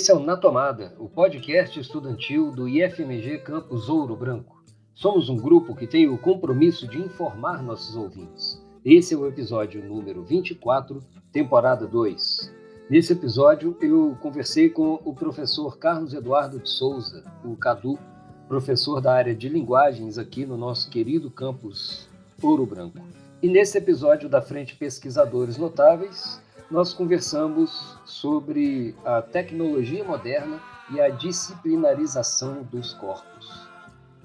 Esse é o Na Tomada, o podcast estudantil do IFMG Campus Ouro Branco. Somos um grupo que tem o compromisso de informar nossos ouvintes. Esse é o episódio número 24, temporada 2. Nesse episódio, eu conversei com o professor Carlos Eduardo de Souza, o Cadu, professor da área de linguagens aqui no nosso querido campus Ouro Branco. E nesse episódio da Frente Pesquisadores Notáveis, nós conversamos sobre a tecnologia moderna e a disciplinarização dos corpos.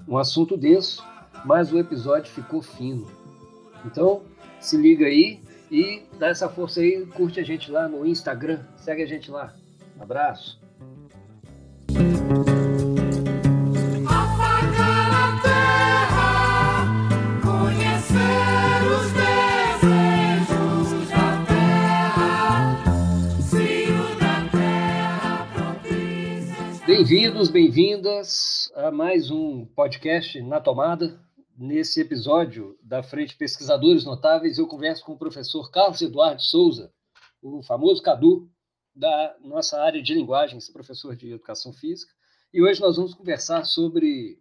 Um assunto denso, mas o episódio ficou fino. Então, se liga aí e dá essa força aí, curte a gente lá no Instagram, segue a gente lá. Abraço. Bem-vindos, bem-vindas a mais um podcast na tomada. Nesse episódio da Frente Pesquisadores Notáveis, eu converso com o professor Carlos Eduardo Souza, o famoso Cadu da nossa área de linguagens, professor de educação física. E hoje nós vamos conversar sobre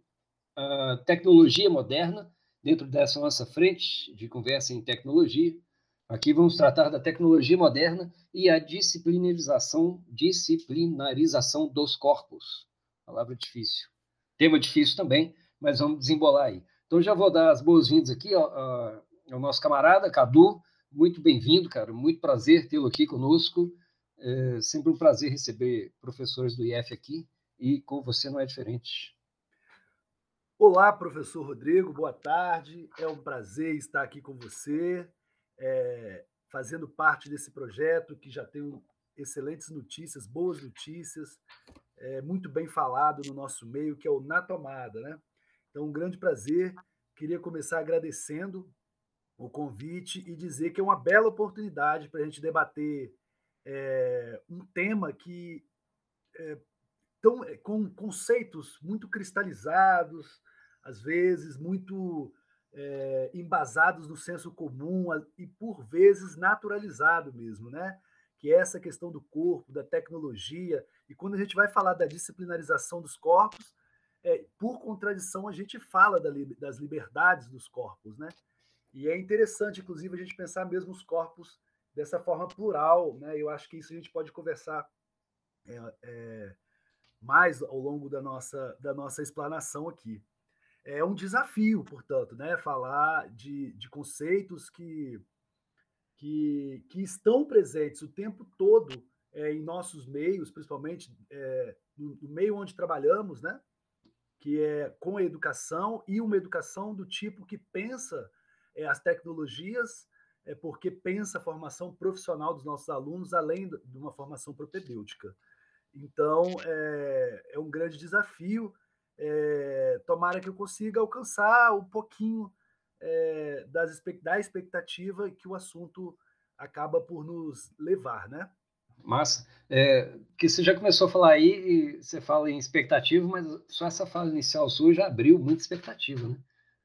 a tecnologia moderna dentro dessa nossa frente de conversa em tecnologia. Aqui vamos tratar da tecnologia moderna e a disciplinarização, disciplinarização dos corpos. Palavra difícil. Tema difícil também, mas vamos desembolar aí. Então já vou dar as boas-vindas aqui ao, nosso camarada Cadu. Muito bem-vindo, cara. Muito prazer tê-lo aqui conosco. É sempre um prazer receber professores do IF aqui e com você não é diferente. Olá, professor Rodrigo, boa tarde. É um prazer estar aqui com você é, fazendo parte desse projeto que já tem excelentes notícias, boas notícias, é, muito bem falado no nosso meio, que é o Na Tomada. Né? Então, um grande prazer. Queria começar agradecendo o convite e dizer que é uma bela oportunidade para a gente debater é, um tema que é, tão, com conceitos muito cristalizados, às vezes muito é, embasados no senso comum e, por vezes, naturalizado mesmo, né? Que é essa questão do corpo, da tecnologia. E quando a gente vai falar da disciplinarização dos corpos, é, por contradição, a gente fala da, das liberdades dos corpos, né? E é interessante, inclusive, a gente pensar mesmo os corpos dessa forma plural, né? Eu acho que isso a gente pode conversar é, é, mais ao longo da nossa, da nossa explanação aqui é um desafio, portanto, né? falar de, de conceitos que, que, que estão presentes o tempo todo é, em nossos meios, principalmente é, no, no, meio onde trabalhamos, né? que é com a educação e uma educação do tipo que pensa é, as tecnologias, é, porque pensa a formação profissional dos nossos alunos, além de uma formação propedêutica. Então, é, é um grande desafio é, tomara que eu consiga alcançar um pouquinho é, das, da expectativa que o assunto acaba por nos levar, né? Massa. É, que você já começou a falar aí, e você fala em expectativa, mas só essa fala inicial sua já abriu muita expectativa, né?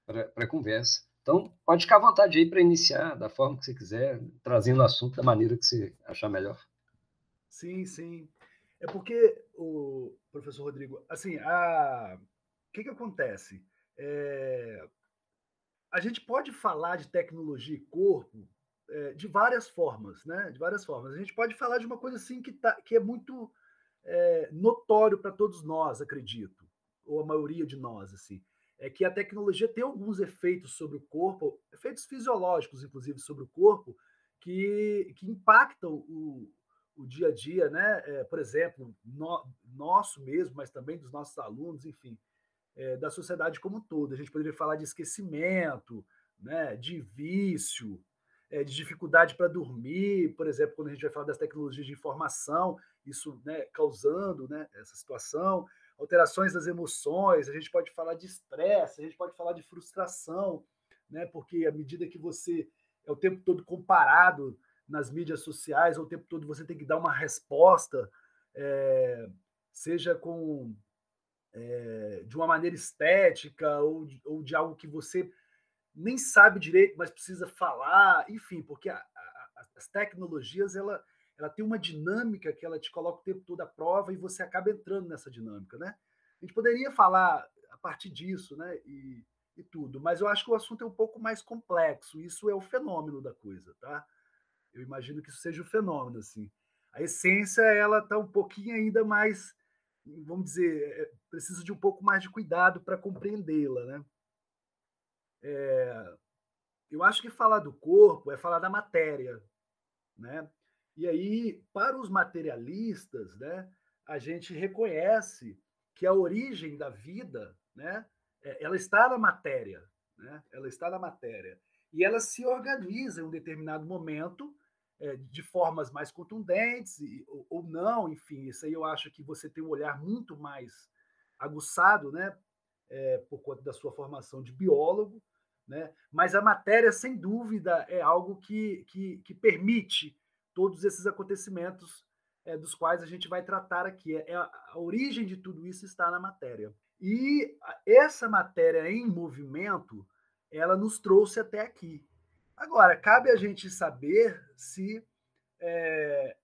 Para a conversa. Então, pode ficar à vontade aí para iniciar da forma que você quiser, trazendo o assunto da maneira que você achar melhor. Sim, sim. É porque, o professor Rodrigo, assim, a... o que, que acontece? É... A gente pode falar de tecnologia e corpo é, de várias formas, né? De várias formas. A gente pode falar de uma coisa assim que, tá, que é muito é, notório para todos nós, acredito, ou a maioria de nós, assim, é que a tecnologia tem alguns efeitos sobre o corpo, efeitos fisiológicos, inclusive, sobre o corpo, que, que impactam o, o dia a dia, né? É, por exemplo, no, nosso mesmo, mas também dos nossos alunos, enfim, é, da sociedade como um todo. A gente poderia falar de esquecimento, né? de vício, é, de dificuldade para dormir, por exemplo, quando a gente vai falar das tecnologias de informação, isso né, causando né, essa situação, alterações das emoções, a gente pode falar de estresse, a gente pode falar de frustração, né, porque à medida que você é o tempo todo comparado nas mídias sociais, o tempo todo você tem que dar uma resposta, é, seja com é, de uma maneira estética ou de, ou de algo que você nem sabe direito, mas precisa falar, enfim, porque a, a, as tecnologias ela, ela tem uma dinâmica que ela te coloca o tempo todo à prova e você acaba entrando nessa dinâmica, né? A gente poderia falar a partir disso, né? E, e tudo, mas eu acho que o assunto é um pouco mais complexo. Isso é o fenômeno da coisa, tá? Eu imagino que isso seja o fenômeno, assim. A essência, ela está um pouquinho ainda mais, vamos dizer, é, precisa de um pouco mais de cuidado para compreendê-la, né? É, eu acho que falar do corpo é falar da matéria, né? E aí, para os materialistas, né, a gente reconhece que a origem da vida, né, é, ela está na matéria, né? Ela está na matéria e ela se organiza em um determinado momento é, de formas mais contundentes e, ou, ou, não, enfim, isso aí eu acho que você tem um olhar muito mais aguçado, né, é, por conta da sua formação de biólogo, né? Mas a matéria, sem dúvida, é algo que, que, que permite todos esses acontecimentos é, dos quais a gente vai tratar aqui. É, a, a origem de tudo isso está na matéria. E essa matéria em movimento, ela nos trouxe até aqui. Agora, cabe a gente saber se é,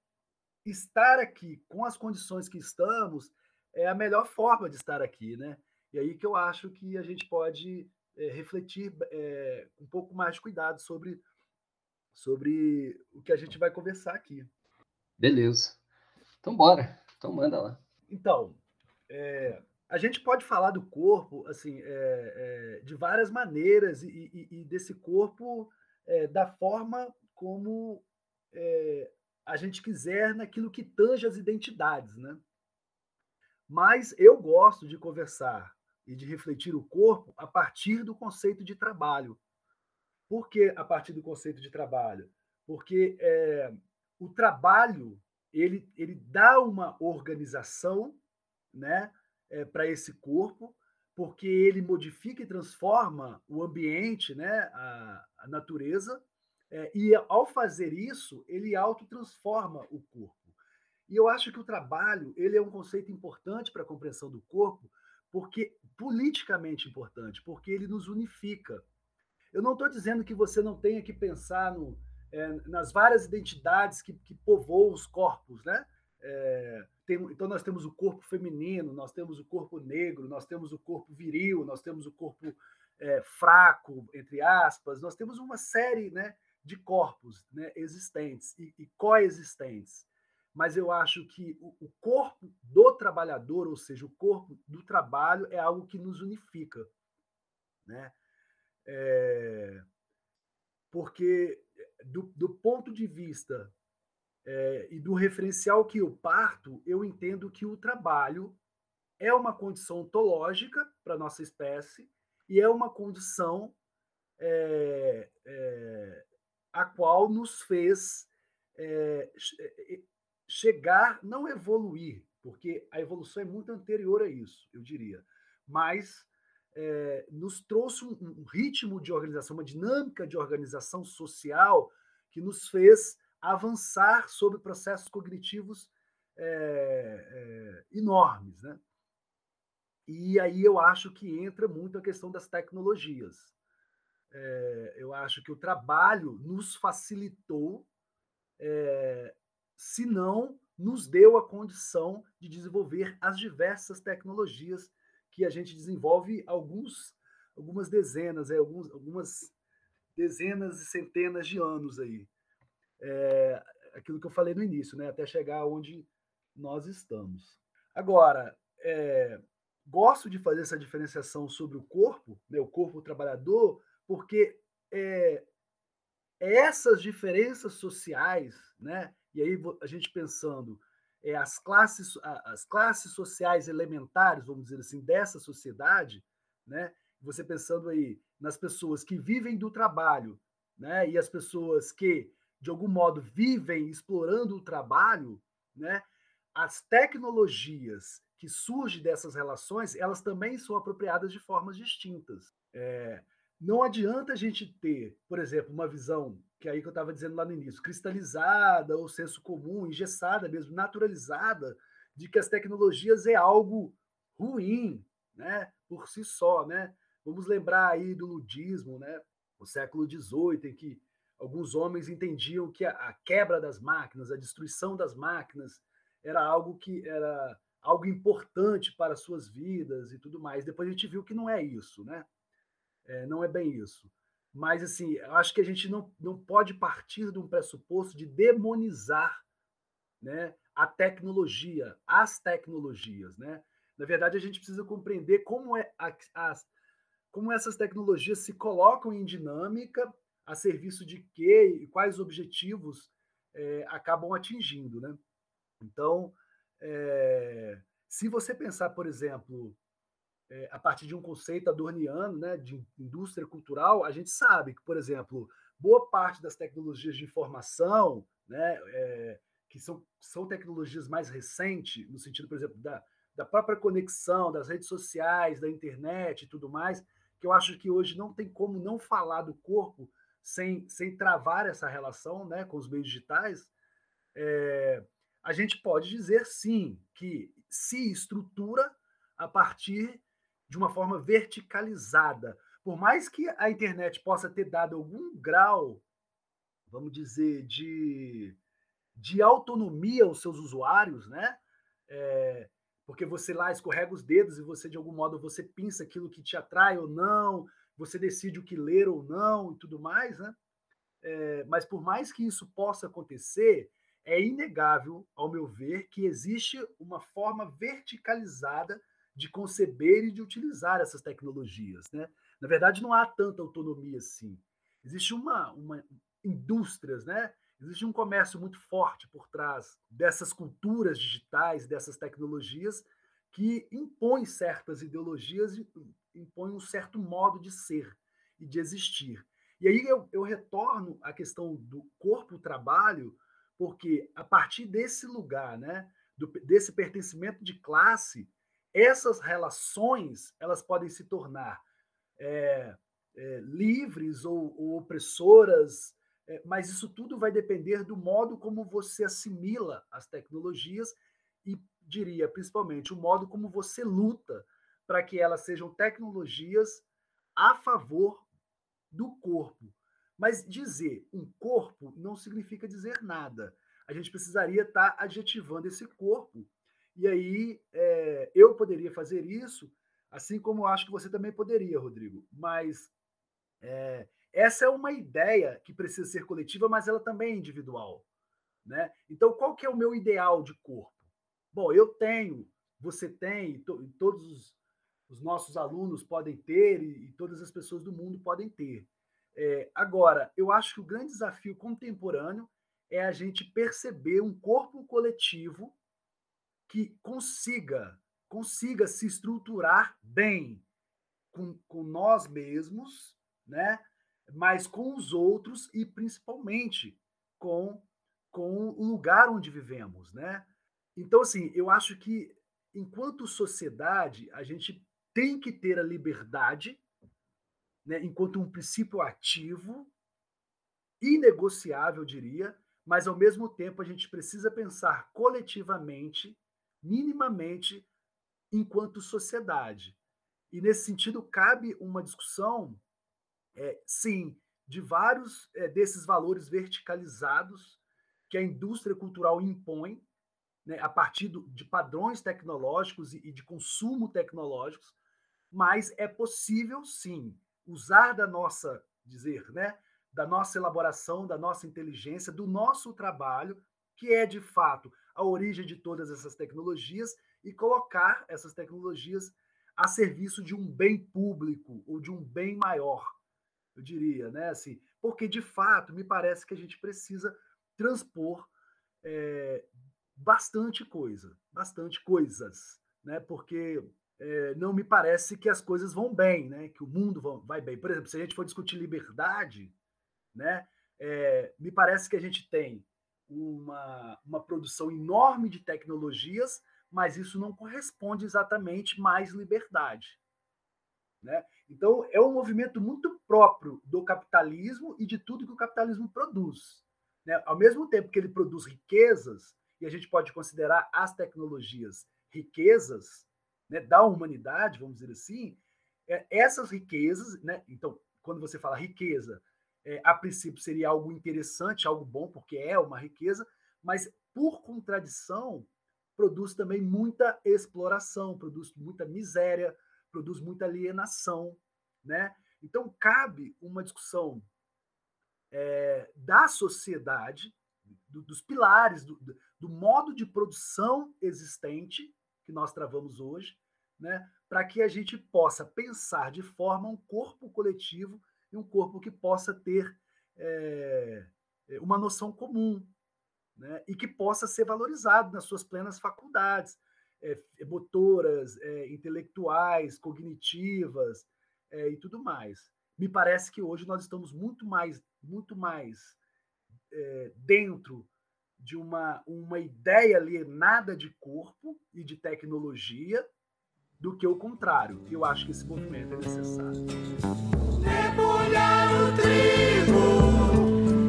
estar aqui com as condições que estamos é a melhor forma de estar aqui, né? E aí que eu acho que a gente pode é, refletir é, um pouco mais de cuidado sobre, sobre o que a gente vai conversar aqui. Beleza. Então, bora. Então, manda lá. Então, é, a gente pode falar do corpo assim é, de várias maneiras e, e, e desse corpo da forma como a gente quiser naquilo que tange as identidades, né? Mas eu gosto de conversar e de refletir o corpo a partir do conceito de trabalho. Por que a partir do conceito de trabalho? Porque é, o trabalho ele, ele dá uma organização né, é, para esse corpo, porque ele modifica e transforma o ambiente, né, a natureza, é, e ao fazer isso, ele autotransforma o corpo. E eu acho que o trabalho ele é um conceito importante para a compreensão do corpo, porque politicamente importante, porque ele nos unifica. Eu não estou dizendo que você não tenha que pensar no, é, nas várias identidades que, que povoam os corpos, né? É, tem, então nós temos o corpo feminino, nós temos o corpo negro, nós temos o corpo viril, nós temos o corpo é, fraco, entre aspas, nós temos uma série né, de corpos né, existentes e, e coexistentes mas eu acho que o, corpo do trabalhador, ou seja, o corpo do trabalho, é algo que nos unifica. Né? É, porque, do, do, ponto de vista é, e do referencial que eu parto, eu entendo que o trabalho é uma condição ontológica para a nossa espécie e é uma condição é, é, a qual nos fez é, chegar, não evoluir, porque a evolução é muito anterior a isso, eu diria, mas é, nos trouxe um, um, ritmo de organização, uma dinâmica de organização social que nos fez avançar sobre processos cognitivos é, é, enormes, né? E aí eu acho que entra muito a questão das tecnologias. É, eu acho que o trabalho nos facilitou é, se não nos deu a condição de desenvolver as diversas tecnologias que a gente desenvolve alguns, algumas dezenas, é, alguns, algumas dezenas e centenas de anos aí. É, aquilo que eu falei no início, né? até chegar onde nós estamos. Agora, é, gosto de fazer essa diferenciação sobre o corpo, né? o corpo trabalhador, porque é, essas diferenças sociais, né? E aí a gente pensando é, as classes as classes sociais elementares, vamos dizer assim, dessa sociedade, né? Você pensando aí nas pessoas que vivem do trabalho, né? E as pessoas que de algum modo vivem explorando o trabalho, né? As tecnologias que surgem dessas relações, elas também são apropriadas de formas distintas. É, não adianta a gente ter, por exemplo, uma visão que é aí que eu estava dizendo lá no início, cristalizada, ou senso comum, engessada mesmo, naturalizada, de que as tecnologias é algo ruim, né, por si só, né? Vamos lembrar aí do ludismo, né? O século XVIII, em que alguns homens entendiam que a, a quebra das máquinas, a destruição das máquinas, era algo que era algo importante para suas vidas e tudo mais. Depois a gente viu que não é isso, né? É, não é bem isso. Mas, assim, acho que a gente não, não pode partir de um pressuposto de demonizar né, a tecnologia, as tecnologias. Né? Na verdade, a gente precisa compreender como, é a, as, como essas tecnologias se colocam em dinâmica, a serviço de quê e quais objetivos é, acabam atingindo. Né? Então, é, se você pensar, por exemplo, é, a partir de um conceito adorniano, né, de indústria cultural, a gente sabe que, por exemplo, boa parte das tecnologias de informação, né, é, que são, são tecnologias mais recentes, no sentido, por exemplo, da, da própria conexão, das redes sociais, da internet e tudo mais, que eu acho que hoje não tem como não falar do corpo sem, sem travar essa relação né, com os meios digitais, é, a gente pode dizer sim que se estrutura a partir de uma forma verticalizada. Por mais que a internet possa ter dado algum grau, vamos dizer, de, de autonomia aos seus usuários, né? É, porque você lá escorrega os dedos e você, de algum modo, você pinça aquilo que te atrai ou não, você decide o que ler ou não e tudo mais, né? É, mas por mais que isso possa acontecer, é inegável, ao meu ver, que existe uma forma verticalizada de conceber e de utilizar essas tecnologias. Né? Na verdade, não há tanta autonomia assim. Existe uma, uma indústrias, né? Existe um comércio muito forte por trás dessas culturas digitais, dessas tecnologias, que impõe certas ideologias e impõe um certo modo de ser e de existir. E aí eu, eu retorno à questão do corpo-trabalho, porque a partir desse lugar, né, do, desse pertencimento de classe, essas relações elas podem se tornar é, é, livres ou, ou opressoras, é, mas isso tudo vai depender do modo como você assimila as tecnologias e diria principalmente o modo como você luta para que elas sejam tecnologias a favor do corpo. Mas dizer um corpo não significa dizer nada. A gente precisaria estar adjetivando esse corpo e aí é, eu poderia fazer isso, assim como acho que você também poderia, Rodrigo. Mas é, essa é uma ideia que precisa ser coletiva, mas ela também é individual. Né? Então, qual que é o meu ideal de corpo? Bom, eu tenho, você tem, to, todos os, os, nossos alunos podem ter e, e, todas as pessoas do mundo podem ter. É, agora, eu acho que o grande desafio contemporâneo é a gente perceber um corpo coletivo que consiga consiga se estruturar bem com, com nós mesmos, né? mas com os outros e principalmente com, com o lugar onde vivemos. Né? Então, assim, eu acho que enquanto sociedade, a gente tem que ter a liberdade, né, enquanto um princípio ativo, inegociável, eu diria, mas ao mesmo tempo a gente precisa pensar coletivamente minimamente enquanto sociedade. E nesse sentido, cabe uma discussão, é, sim, de vários é, desses valores verticalizados que a indústria cultural impõe, né, a partir do, de padrões tecnológicos e, e de consumo tecnológicos, mas é possível, sim, usar da nossa, dizer, né, da nossa elaboração, da nossa inteligência, do nosso trabalho, que é de fato a origem de todas essas tecnologias e colocar essas tecnologias a serviço de um bem público ou de um bem maior, eu diria, né? Assim, porque de fato me parece que a gente precisa transpor é, bastante coisa, bastante coisas, né? Porque é, não me parece que as coisas vão bem, né? Que o mundo vai bem. Por exemplo, se a gente for discutir liberdade, né? É, me parece que a gente tem uma, uma produção enorme de tecnologias, mas isso não corresponde exatamente mais liberdade. Né? Então, é um movimento muito próprio do capitalismo e de tudo que o capitalismo produz. Né? Ao mesmo tempo que ele produz riquezas, e a gente pode considerar as tecnologias riquezas né, da humanidade, vamos dizer assim, é, essas riquezas, né? então, quando você fala riqueza, é, a princípio seria algo interessante, algo bom, porque é uma riqueza, mas por contradição produz também muita exploração, produz muita miséria, produz muita alienação, né? Então cabe uma discussão é, da sociedade, do, dos pilares, do, do modo de produção existente que nós travamos hoje, né? Para que a gente possa pensar de forma um corpo coletivo e um corpo que possa ter é, uma noção comum, né? e que possa ser valorizado nas suas plenas faculdades é, motoras, é, intelectuais, cognitivas é, e tudo mais. Me parece que hoje nós estamos muito mais, muito mais dentro de uma, uma ideia alienada de corpo e de tecnologia do que o contrário. Eu acho que esse movimento é necessário. Debulhar o trigo,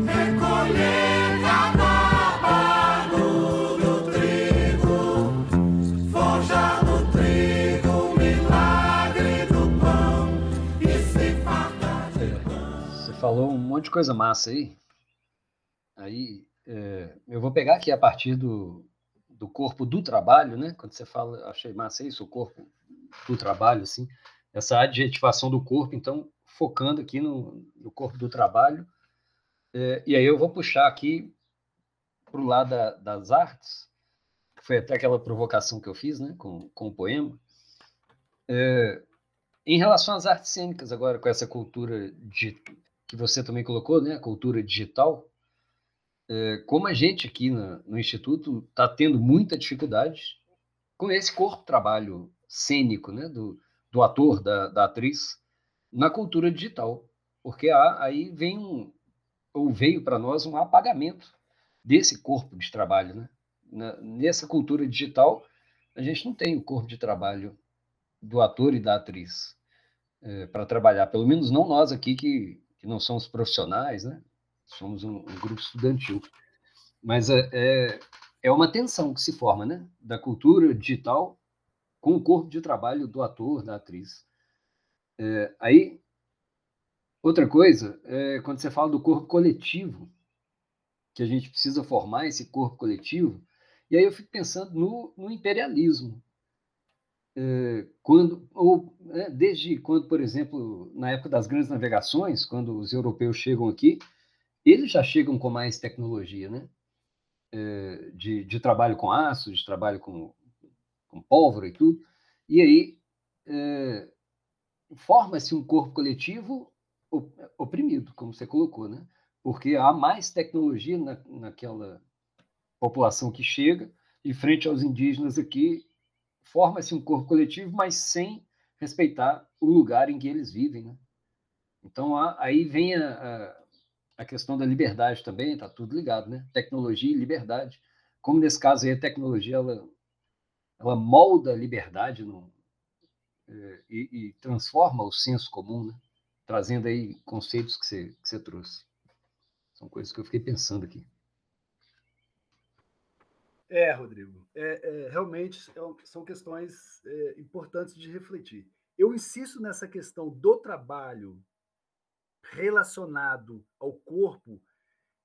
recolher cada no trigo, forjar no trigo o milagre do pão e se fartar de pão. Você falou um monte de coisa massa aí. Aí é, eu vou pegar aqui a partir do, do corpo do trabalho, né? Quando você fala, achei massa isso, o corpo do trabalho, assim, essa adjetivação do corpo, então focando aqui no, no corpo do trabalho. É, e aí eu vou puxar aqui para o lado da, das artes, que foi até aquela provocação que eu fiz né, com, com o poema. É, em relação às artes cênicas, agora com essa cultura de, que você também colocou, né, a cultura digital, é, como a gente aqui no, no Instituto está tendo muita dificuldade com esse corpo-trabalho cênico né, do, do ator, da, da atriz, na cultura digital, porque há, aí vem um, ou veio para nós um apagamento desse corpo de trabalho, né? Na, nessa cultura digital, a gente não tem o corpo de trabalho do ator e da atriz é, para trabalhar, pelo menos não nós aqui que, que não somos profissionais, né? Somos um, um grupo estudantil, mas é, é, é uma tensão que se forma, né? Da cultura digital com o corpo de trabalho do ator, da atriz. É, aí, outra coisa, é quando você fala do corpo coletivo, que a gente precisa formar esse corpo coletivo, e aí eu fico pensando no, no imperialismo. É, quando, ou é, desde quando, por exemplo, na época das grandes navegações, quando os europeus chegam aqui, eles já chegam com mais tecnologia, né? É, de, de, trabalho com aço, de trabalho com, com pólvora e tudo. E aí é, forma-se um corpo coletivo oprimido, como você colocou, né? Porque há mais tecnologia na, naquela população que chega, e frente aos indígenas aqui, forma-se um corpo coletivo, mas sem respeitar o lugar em que eles vivem, né? Então, aí vem a, a, a, questão da liberdade também, está tudo ligado, né? Tecnologia e liberdade. Como nesse caso aí, a tecnologia, ela, ela molda a liberdade no, é, e, e, transforma o senso comum, né? trazendo aí conceitos que você, que você trouxe. São coisas que eu fiquei pensando aqui. É, Rodrigo, é, é, realmente é são questões é, importantes de refletir. Eu insisto nessa questão do trabalho relacionado ao corpo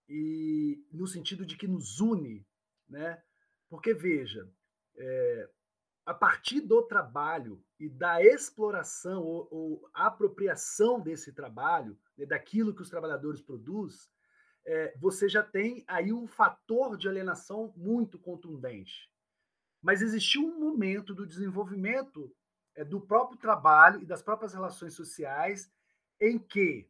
e no sentido de que nos une, né? Porque veja, é, a partir do trabalho e da exploração ou, ou apropriação desse trabalho, né, daquilo que os trabalhadores produzem, é, você já tem aí um fator de alienação muito contundente. Mas existiu um momento do desenvolvimento é, do próprio trabalho e das próprias relações sociais em que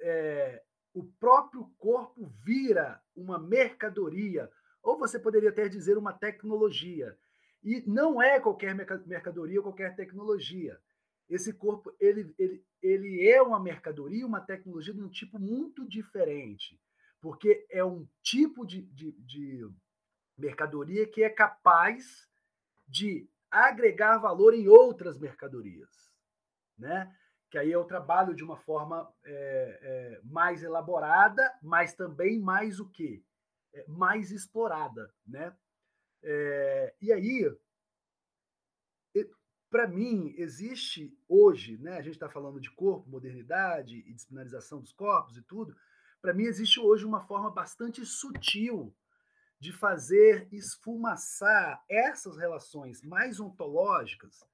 é, o próprio corpo vira uma mercadoria, ou você poderia até dizer uma tecnologia e não é qualquer mercadoria ou qualquer tecnologia. Esse corpo ele, ele, ele é uma mercadoria, uma tecnologia de um tipo muito diferente, porque é um tipo de, de, de mercadoria que é capaz de agregar valor em outras mercadorias, né? Que aí eu trabalho de uma forma é, é, mais elaborada, mas também mais o quê? É, mais explorada, né? É, e aí, para mim, existe hoje, né, a gente está falando de corpo, modernidade e disciplinarização dos corpos e tudo, para mim existe hoje uma forma bastante sutil de fazer esfumaçar essas relações mais ontológicas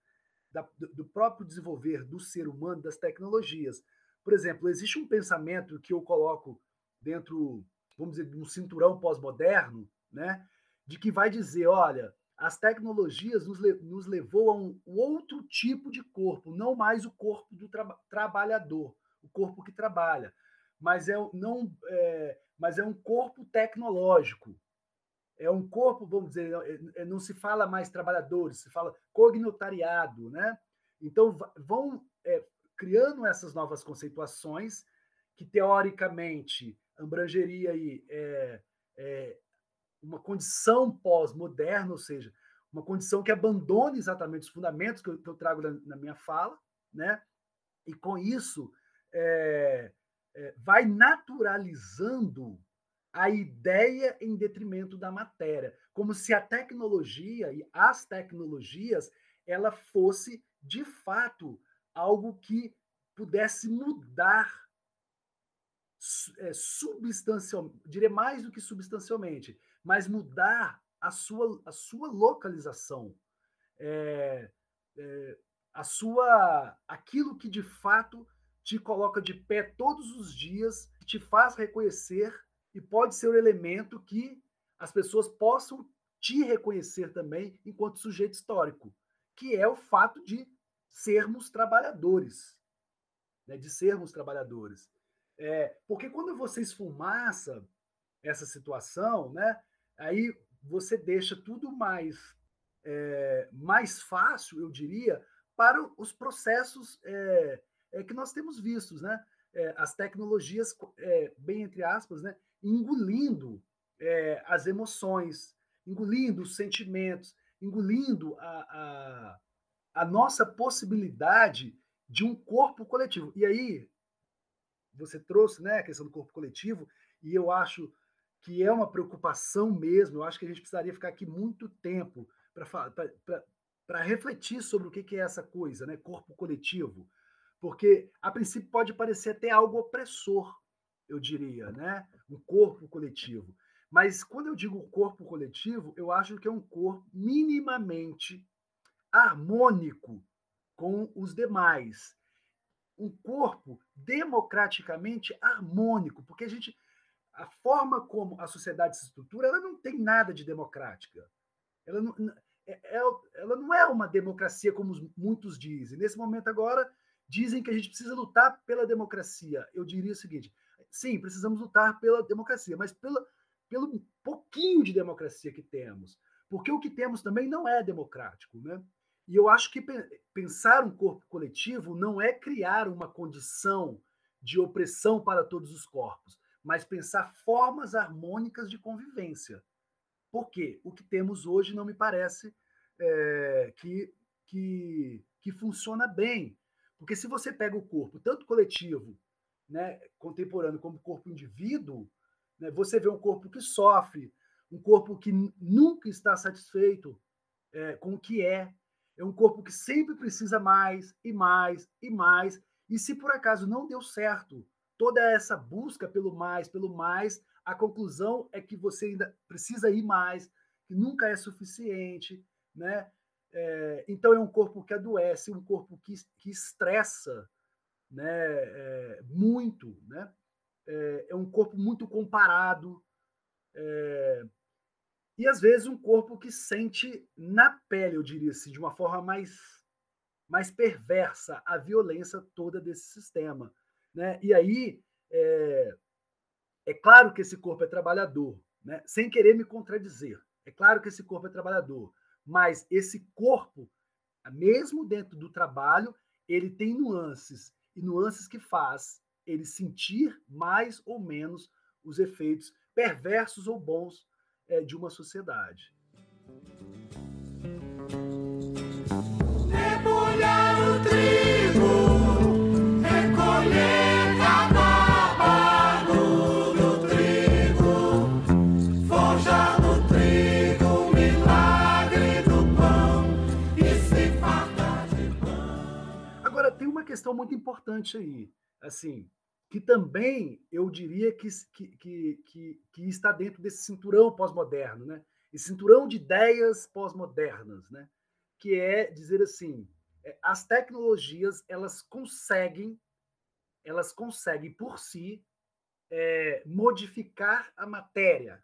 da, do próprio desenvolver do ser humano, das tecnologias. Por exemplo, existe um pensamento que eu coloco dentro, vamos dizer, de um cinturão pós-moderno, né, de que vai dizer, olha, as tecnologias nos, nos levou a um outro tipo de corpo, não mais o corpo do tra trabalhador, o corpo que trabalha, mas é, não, é, mas é um corpo tecnológico. É um corpo, vamos dizer, é, é, não se fala mais trabalhadores, se fala cognotariado, né? Então vão é, criando essas novas conceituações que teoricamente abrangeria aí é, é, uma condição pós-moderna, ou seja, uma condição que abandone exatamente os fundamentos que eu, que eu trago na, na, minha fala, né? E com isso é, vai naturalizando a ideia em detrimento da matéria, como se a tecnologia e as tecnologias ela fosse de fato algo que pudesse mudar é, substancialmente, diria mais do que substancialmente, mas mudar a sua, a sua localização, é, é, a sua, aquilo que de fato te coloca de pé todos os dias, te faz reconhecer e pode ser o elemento que as pessoas possam te reconhecer também enquanto sujeito histórico, que é o fato de sermos trabalhadores, né? de sermos trabalhadores. É, porque quando você esfumaça essa situação, né? aí você deixa tudo mais, é, mais fácil, eu diria, para os processos é, é, que nós temos vistos, né? É, as tecnologias, é, bem entre aspas, né? Engolindo é, as emoções, engolindo os sentimentos, engolindo a, a, a nossa possibilidade de um corpo coletivo. E aí, você trouxe né, a questão do corpo coletivo, e eu acho que é uma preocupação mesmo. Eu acho que a gente precisaria ficar aqui muito tempo para refletir sobre o que é essa coisa, né? Corpo coletivo. Porque, a princípio, pode parecer até algo opressor, eu diria, né? Um corpo coletivo. Mas quando eu digo corpo coletivo, eu acho que é um corpo minimamente harmônico com os demais. Um corpo democraticamente harmônico, porque a gente a forma como a sociedade se estrutura, ela não tem nada de democrática. Ela não, é, é, ela não é uma democracia como muitos dizem. Nesse momento agora, dizem que a gente precisa lutar pela democracia. Eu diria o seguinte: sim, precisamos lutar pela democracia, mas pela, pelo pouquinho de democracia que temos. Porque o que temos também não é democrático. Né? E eu acho que pensar um corpo coletivo não é criar uma condição de opressão para todos os corpos mas pensar formas harmônicas de convivência. Por quê? O que temos hoje não me parece é, que, que, que funciona bem. Porque se você pega o corpo, tanto coletivo, né, contemporâneo, como corpo indivíduo, né, você vê um corpo que sofre, um corpo que nunca está satisfeito é, com o que é, é um corpo que sempre precisa mais e mais e mais. E se por acaso não deu certo toda essa busca pelo mais, pelo mais, a conclusão é que você ainda precisa ir mais, que nunca é suficiente, né? É, então é um corpo que adoece, um corpo que, que estressa, né? É, muito, né? É, é, um corpo muito comparado é, e às vezes um corpo que sente na pele, eu diria assim, de uma forma mais mais perversa a violência toda desse sistema. Né? E aí, é, é claro que esse corpo é trabalhador, né? sem querer me contradizer. É claro que esse corpo é trabalhador, mas esse corpo, mesmo dentro do trabalho, ele tem nuances, e nuances que faz ele sentir mais ou menos os efeitos perversos ou bons é, de uma sociedade. Questão muito importante aí, assim, que também eu diria que, que, que, que, está dentro desse cinturão pós-moderno, né? Esse cinturão de ideias pós-modernas, né? Que é dizer assim, é, as tecnologias elas conseguem, elas conseguem por si é, modificar a matéria.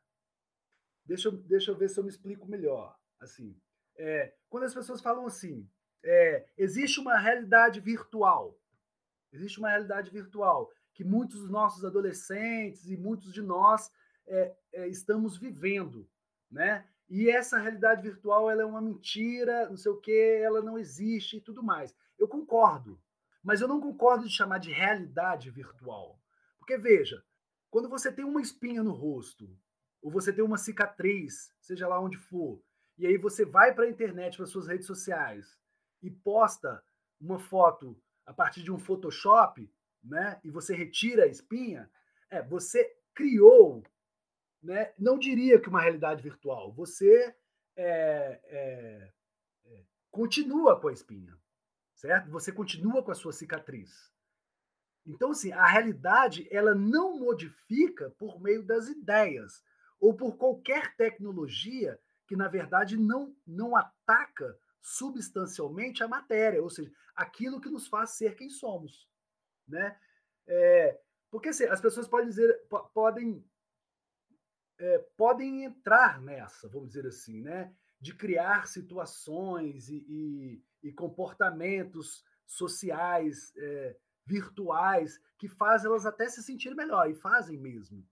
Deixa deixa eu ver se eu me explico melhor. Assim, é, quando as pessoas falam assim, é, existe uma realidade virtual, existe uma realidade virtual que muitos dos nossos adolescentes e muitos de nós é, é, estamos vivendo, né? E essa realidade virtual ela é uma mentira, não sei o que, ela não existe e tudo mais. Eu concordo, mas eu não concordo de chamar de realidade virtual, porque veja, quando você tem uma espinha no rosto ou você tem uma cicatriz, seja lá onde for, e aí você vai para a internet, para suas redes sociais e posta uma foto a partir de um Photoshop, né? E você retira a espinha, é, você criou, né? Não diria que uma realidade virtual. Você é, é, é, continua com a espinha, certo? Você continua com a sua cicatriz. Então, assim, a realidade ela não modifica por meio das ideias ou por qualquer tecnologia que, na verdade, não, não ataca substancialmente a matéria, ou seja, aquilo que nos faz ser quem somos, né? É, porque assim, as pessoas podem dizer, podem é, podem entrar nessa, vamos dizer assim, né? De criar situações e, e, e comportamentos sociais é, virtuais que fazem elas até se sentir melhor e fazem mesmo.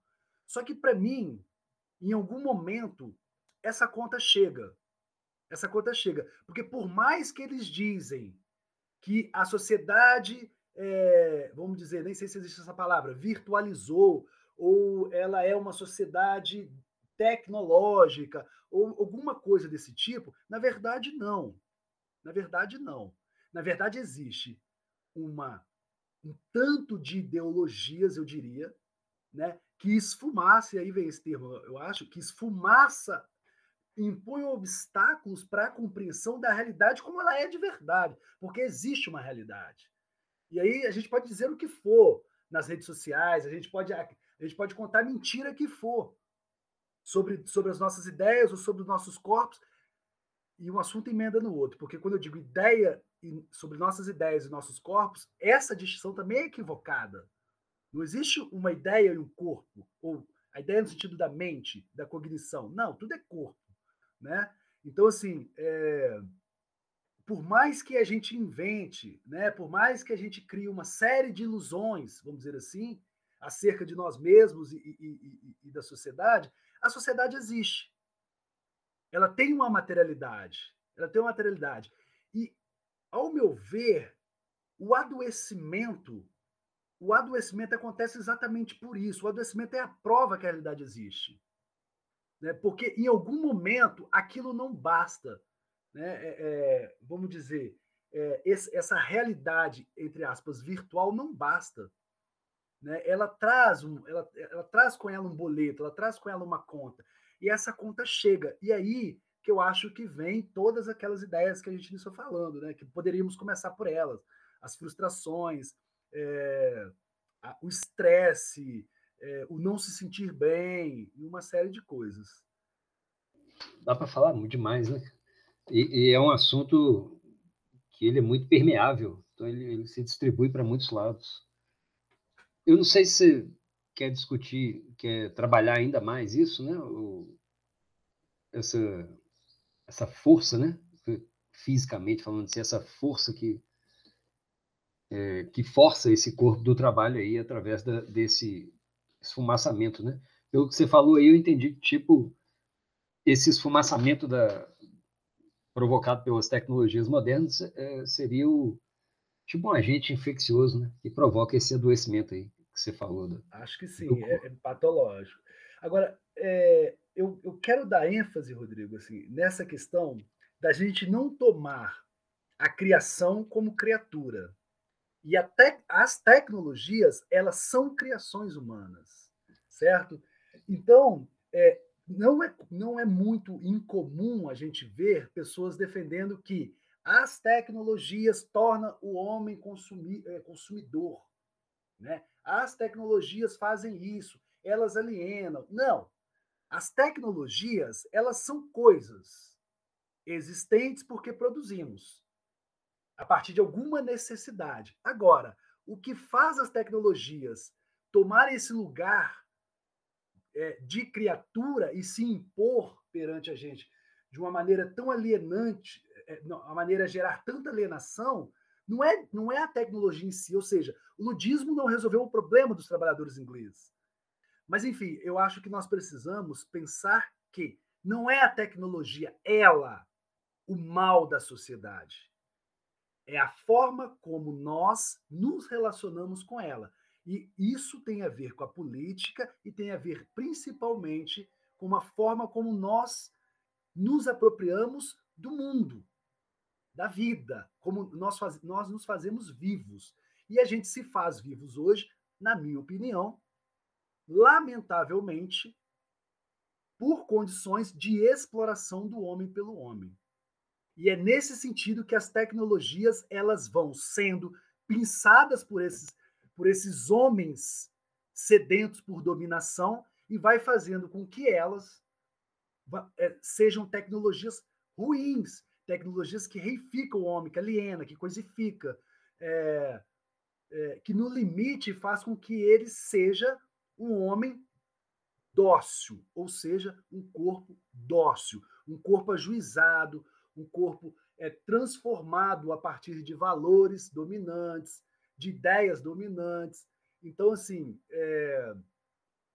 Só que para mim, em algum momento, essa conta chega essa conta chega. Porque por mais que eles dizem que a sociedade, é, vamos dizer, nem sei se existe essa palavra, virtualizou, ou ela é uma sociedade tecnológica, ou alguma coisa desse tipo, na verdade, não. Na verdade, não. Na verdade, existe uma um tanto de ideologias, eu diria, né, que esfumaça, e aí vem esse termo, eu acho, que esfumaça impõe obstáculos para a compreensão da realidade como ela é de verdade, porque existe uma realidade. E aí a gente pode dizer o que for nas redes sociais, a gente pode, a gente pode contar mentira que for sobre, sobre as nossas ideias ou sobre os nossos corpos, e um assunto emenda no outro, porque quando eu digo ideia sobre nossas ideias e nossos corpos, essa distinção também é equivocada. Não existe uma ideia e um corpo, ou a ideia no sentido da mente, da cognição. Não, tudo é corpo né? Então, assim, é, por mais que a gente invente, né, por mais que a gente crie uma série de ilusões, vamos dizer assim, acerca de nós mesmos e, e, e, e da sociedade, a sociedade existe. Ela tem uma materialidade. Ela tem uma materialidade. E, ao meu ver, o adoecimento, o adoecimento acontece exatamente por isso. O adoecimento é a prova que a realidade existe né? porque em algum momento aquilo não basta. Né? É, é, vamos dizer, é, esse, essa realidade, entre aspas, virtual não basta. Né? Ela, traz um, ela, ela traz com ela um boleto, ela traz com ela uma conta. E essa conta chega. E aí que eu acho que vem todas aquelas ideias que a gente iniciou falando, né? que poderíamos começar por elas. As frustrações, é, o estresse, é, o não se sentir bem e uma série de coisas. Dá para falar demais, né? E, e, é um assunto que ele é muito permeável, então ele, ele se distribui para muitos lados. Eu não sei se você quer discutir, quer trabalhar ainda mais isso, né? O, essa, essa força, né? Fisicamente falando assim, essa força que é, que força esse corpo do trabalho aí através da, desse esfumaçamento, né? Pelo que você falou aí, eu entendi que, tipo, esse esfumaçamento da, provocado pelas tecnologias modernas é, seria o, tipo um agente infeccioso, né? Que provoca esse adoecimento aí que você falou. Do, Acho que sim, é, é, patológico. Agora, é, eu, eu quero dar ênfase, Rodrigo, assim, nessa questão da gente não tomar a criação como criatura. E as tecnologias, elas são criações humanas, certo? Então, é, não, é, não é muito incomum a gente ver pessoas defendendo que As tecnologias tornam o homem é, consumidor. Né? As tecnologias fazem isso, elas alienam. Não. As tecnologias, elas são coisas existentes porque produzimos, a partir de alguma necessidade. Agora, o que faz as tecnologias tomar esse lugar é, de criatura e se impor perante a gente de uma maneira tão alienante, é, não, a maneira de gerar tanta alienação, não é, não é a tecnologia em si, ou seja, o ludismo não resolveu o problema dos trabalhadores ingleses. Mas, enfim, eu acho que nós precisamos pensar que não é a tecnologia ela o mal da sociedade. É a forma como nós nos relacionamos com ela. E isso tem a ver com a política e tem a ver principalmente com a forma como nós nos apropriamos do mundo, da vida, como nós, faz, nós nos fazemos vivos. E a gente se faz vivos hoje, na minha opinião, lamentavelmente, por condições de exploração do homem pelo homem. E é nesse sentido que as tecnologias elas vão sendo pinçadas por esses por esses homens sedentos por dominação e vai fazendo com que elas é, sejam tecnologias ruins, tecnologias que reificam o homem, que aliena, que coisifica, é, é, que no limite faz com que ele seja um homem dócil, ou seja, um corpo dócil, um corpo ajuizado, um corpo é, transformado a partir de valores dominantes, de ideias dominantes. Então, assim, é,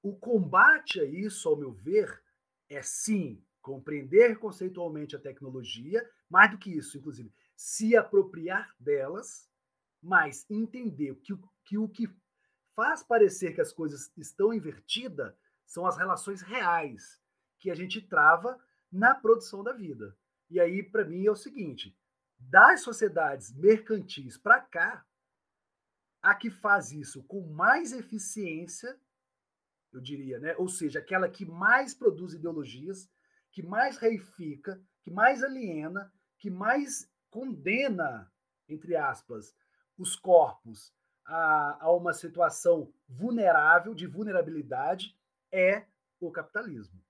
o combate a isso, ao meu ver, é sim compreender conceitualmente a tecnologia, mais do que isso, inclusive, se apropriar delas, mas entender que, que o que faz parecer que as coisas estão invertidas são as relações reais que a gente trava na produção da vida. E aí, para mim, é o seguinte: das sociedades mercantis para cá, a que faz isso com mais eficiência eu diria, né? Ou seja, aquela que mais produz ideologias, que mais reifica, que mais aliena, que mais condena, entre aspas, os corpos a, a uma situação vulnerável, de vulnerabilidade, é o capitalismo.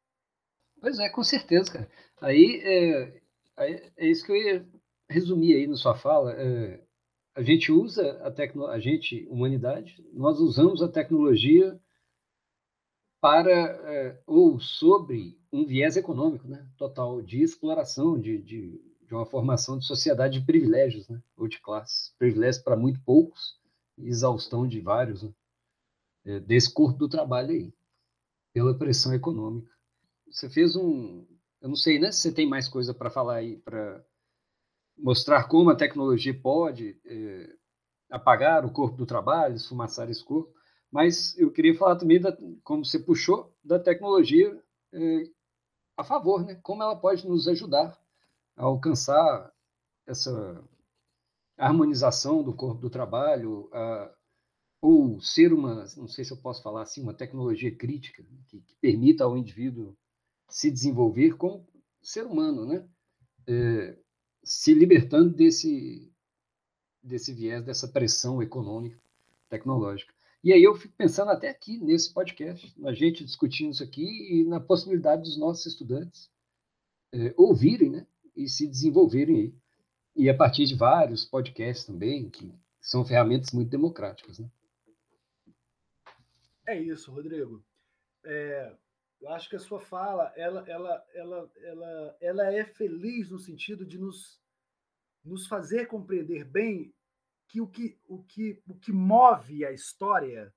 Pois é, com certeza, cara. Aí é, é isso que eu ia resumir aí na sua fala. É, a gente usa a tecnologia, a gente, humanidade, nós usamos a tecnologia para é, ou sobre um viés econômico, né, total de exploração de, de, de, uma formação de sociedade de privilégios, né, ou de classes, privilégios para muito poucos, exaustão de vários, né, é, desse corpo do trabalho aí, pela pressão econômica. Você fez um, eu não sei, né, se você tem mais coisa para falar aí para mostrar como a tecnologia pode é, apagar o corpo do trabalho, esfumaçar esse corpo. Mas eu queria falar também, da, como você puxou, da tecnologia é, a favor, né? Como ela pode nos ajudar a alcançar essa harmonização do corpo do trabalho, a, ou ser uma, não sei se eu posso falar assim, uma tecnologia crítica que, que permita ao indivíduo se desenvolver como ser humano, né? É, se libertando desse desse viés, dessa pressão econômica, tecnológica. E aí eu fico pensando até aqui nesse podcast, a gente discutindo isso aqui e na possibilidade dos nossos estudantes é, ouvirem, né, e se desenvolverem aí. E a partir de vários podcasts também, que são ferramentas muito democráticas, né? É isso, Rodrigo. É, eu acho que a sua fala, ela, ela, ela, ela, ela é feliz no sentido de nos, nos fazer compreender bem que o que, o que, o que move a história,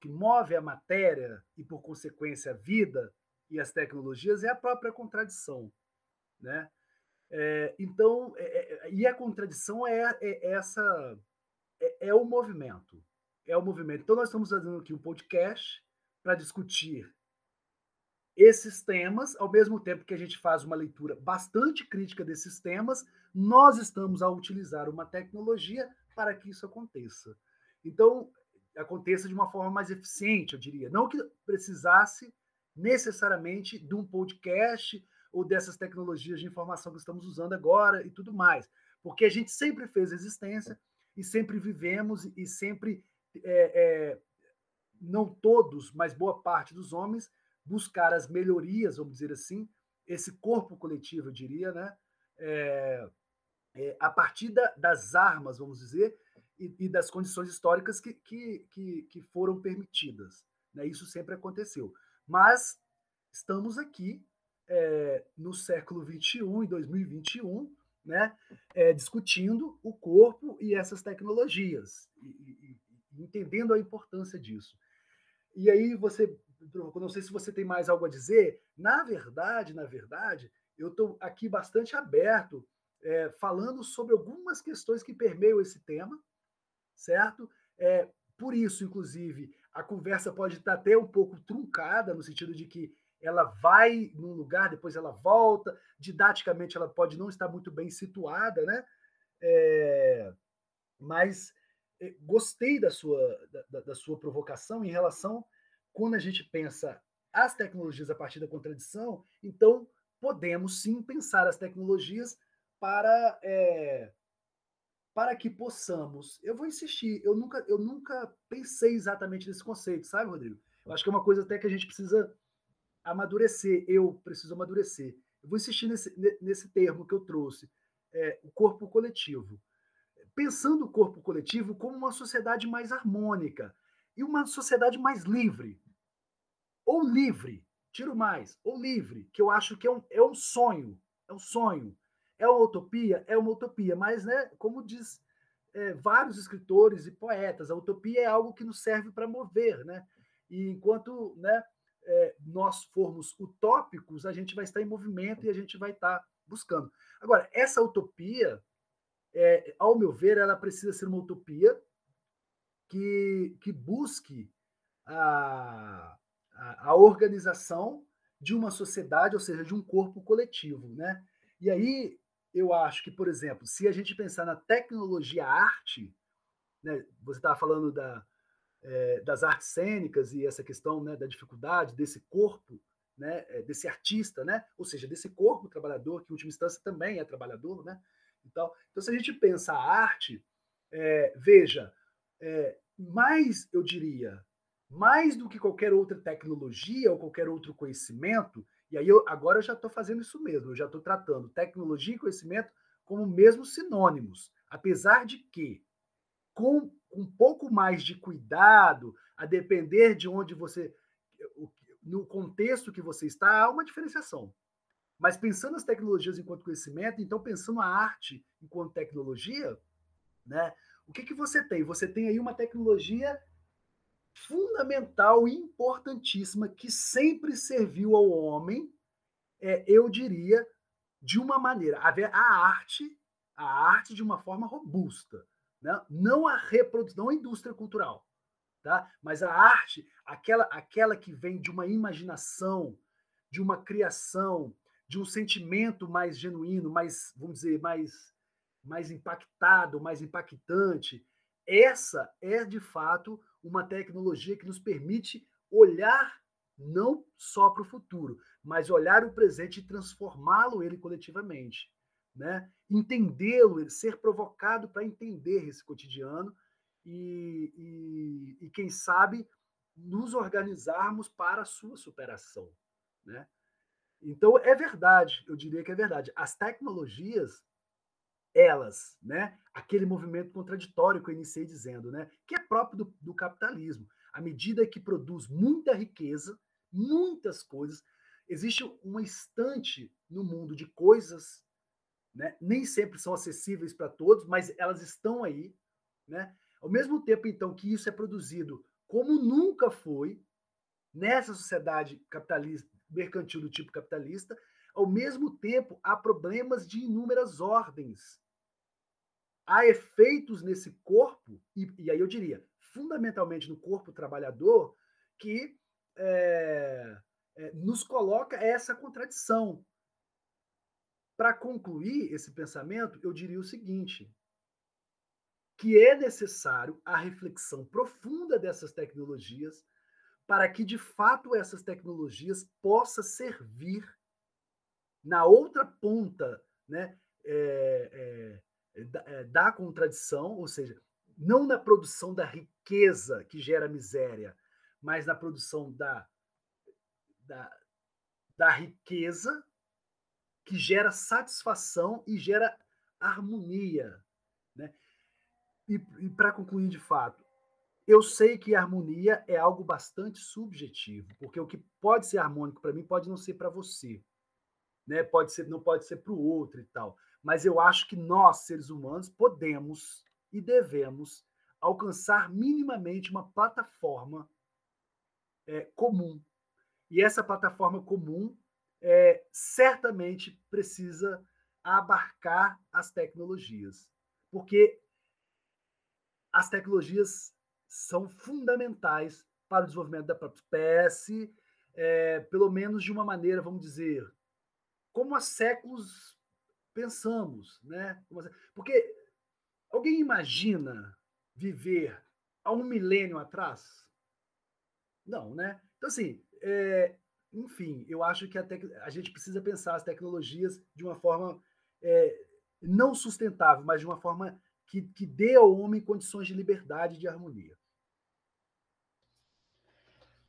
que move a matéria e, por consequência, a vida e as tecnologias é a própria contradição. Né? É, então, é, é, e a contradição é, é essa é, é, o movimento. É o movimento. Então, nós estamos fazendo aqui um podcast para discutir esses temas, ao mesmo tempo que a gente faz uma leitura bastante crítica desses temas, nós estamos a utilizar uma tecnologia para que isso aconteça. Então, aconteça de uma forma mais eficiente, eu diria. Não que precisasse necessariamente de um podcast ou dessas tecnologias de informação que estamos usando agora e tudo mais. Porque a gente sempre fez resistência e sempre vivemos e sempre, é, é, não todos, mas boa parte dos homens, buscar as melhorias, vamos dizer assim, esse corpo coletivo, eu diria, né? É, é, a partir da, das armas, vamos dizer, e, e das condições históricas que, que, que, que foram permitidas. Né? Isso sempre aconteceu. Mas estamos aqui é, no século XXI, em 2021, né, é, discutindo o corpo e essas tecnologias, e, e, entendendo a importância disso. E aí você, não sei se você tem mais algo a dizer. Na verdade, na verdade, eu estou aqui bastante aberto, é, falando sobre algumas questões que permeiam esse tema, certo? É, por isso, inclusive, a conversa pode estar até um pouco truncada, no sentido de que ela vai num lugar, depois ela volta, didaticamente ela pode não estar muito bem situada, né? É, mas é, gostei da sua, da, da, sua provocação em relação quando a gente pensa as tecnologias a partir da contradição, então podemos sim pensar as tecnologias para é, para que possamos. Eu vou insistir, eu nunca, eu nunca pensei exatamente nesse conceito, sabe, Rodrigo? Eu acho que é uma coisa até que a gente precisa amadurecer, eu preciso amadurecer. Eu vou insistir nesse, nesse termo que eu trouxe, é, o corpo coletivo. Pensando o corpo coletivo como uma sociedade mais harmônica e uma sociedade mais livre. Ou livre, tiro mais, ou livre, que eu acho que é um, é um sonho, é um sonho. É uma utopia? É uma utopia, mas, né, como diz é, vários escritores e poetas, a utopia é algo que nos serve para mover, né? E enquanto né, é, nós formos utópicos, a gente vai estar em movimento e a gente vai estar buscando. Agora, essa utopia, é, ao meu ver, ela precisa ser uma utopia que, que busque a, a, a organização de uma sociedade, ou seja, de um corpo coletivo, né? E aí eu acho que, por exemplo, se a gente pensar na tecnologia arte, né, você estava falando da, é, das artes cênicas e essa questão né, da dificuldade desse corpo, né, eh, desse artista, né, ou seja, desse corpo trabalhador, que em última instância também é trabalhador. Né, então, então se a gente pensa a arte, é, veja, é, mais, eu diria, mais do que qualquer outra tecnologia ou qualquer outro conhecimento, e aí eu agora eu já estou fazendo isso mesmo, eu já estou tratando tecnologia e conhecimento como mesmo sinônimos, apesar de que com um pouco mais de cuidado, a depender de onde você, no contexto que você está, há uma diferenciação. Mas pensando as tecnologias enquanto conhecimento, então pensando a arte enquanto tecnologia, né? O que, que você tem? Você tem aí uma tecnologia fundamental e importantíssima que sempre serviu ao homem, é, eu diria, de uma maneira, a, a arte, a arte de uma forma robusta, né? não a reprodução, não a indústria cultural, tá? mas a arte, aquela, aquela que vem de uma imaginação, de uma criação, de um sentimento mais genuíno, mais, vamos dizer, mais, mais impactado, mais impactante, essa é de fato uma tecnologia que nos permite olhar não só para o futuro, mas olhar o presente e transformá-lo ele coletivamente, né? Entendê-lo, ser provocado para entender esse cotidiano e, e, e, quem sabe nos organizarmos para a sua superação, né? Então é verdade, eu diria que é verdade. As tecnologias elas, né? Aquele movimento contraditório que eu iniciei dizendo, né? Que é próprio do, do capitalismo. À medida que produz muita riqueza, muitas coisas, existe uma estante no mundo de coisas, né? Nem sempre são acessíveis para todos, mas elas estão aí, né? Ao mesmo tempo, então, que isso é produzido como nunca foi nessa sociedade capitalista, mercantil do tipo capitalista, ao mesmo tempo, há problemas de inúmeras ordens. Há efeitos nesse corpo, e, e aí eu diria, fundamentalmente no corpo trabalhador, que é, é, nos coloca essa contradição. Para concluir esse pensamento, eu diria o seguinte: que é necessário a reflexão profunda dessas tecnologias para que, de fato, essas tecnologias possam servir na outra ponta, né, é, é, da, é, da contradição, ou seja, não na produção da riqueza que gera miséria, mas na produção da, da, da riqueza que gera satisfação e gera harmonia. Né? E, e para concluir de fato, eu sei que harmonia é algo bastante subjetivo, porque o que pode ser harmônico para mim pode não ser para você, né? Pode ser, não pode ser para o outro e tal. Mas eu acho que nós, seres humanos, podemos e devemos alcançar minimamente uma plataforma é, comum. E essa plataforma comum é, certamente precisa abarcar as tecnologias, porque as tecnologias são fundamentais para o desenvolvimento da própria espécie, é, pelo menos de uma maneira, vamos dizer, como há séculos pensamos, né? Porque alguém imagina viver há um milênio atrás? Não, né? Então, assim, é, enfim, eu acho que a, a, gente precisa pensar as tecnologias de uma forma é, não sustentável, mas de uma forma que, que dê ao homem condições de liberdade e de harmonia.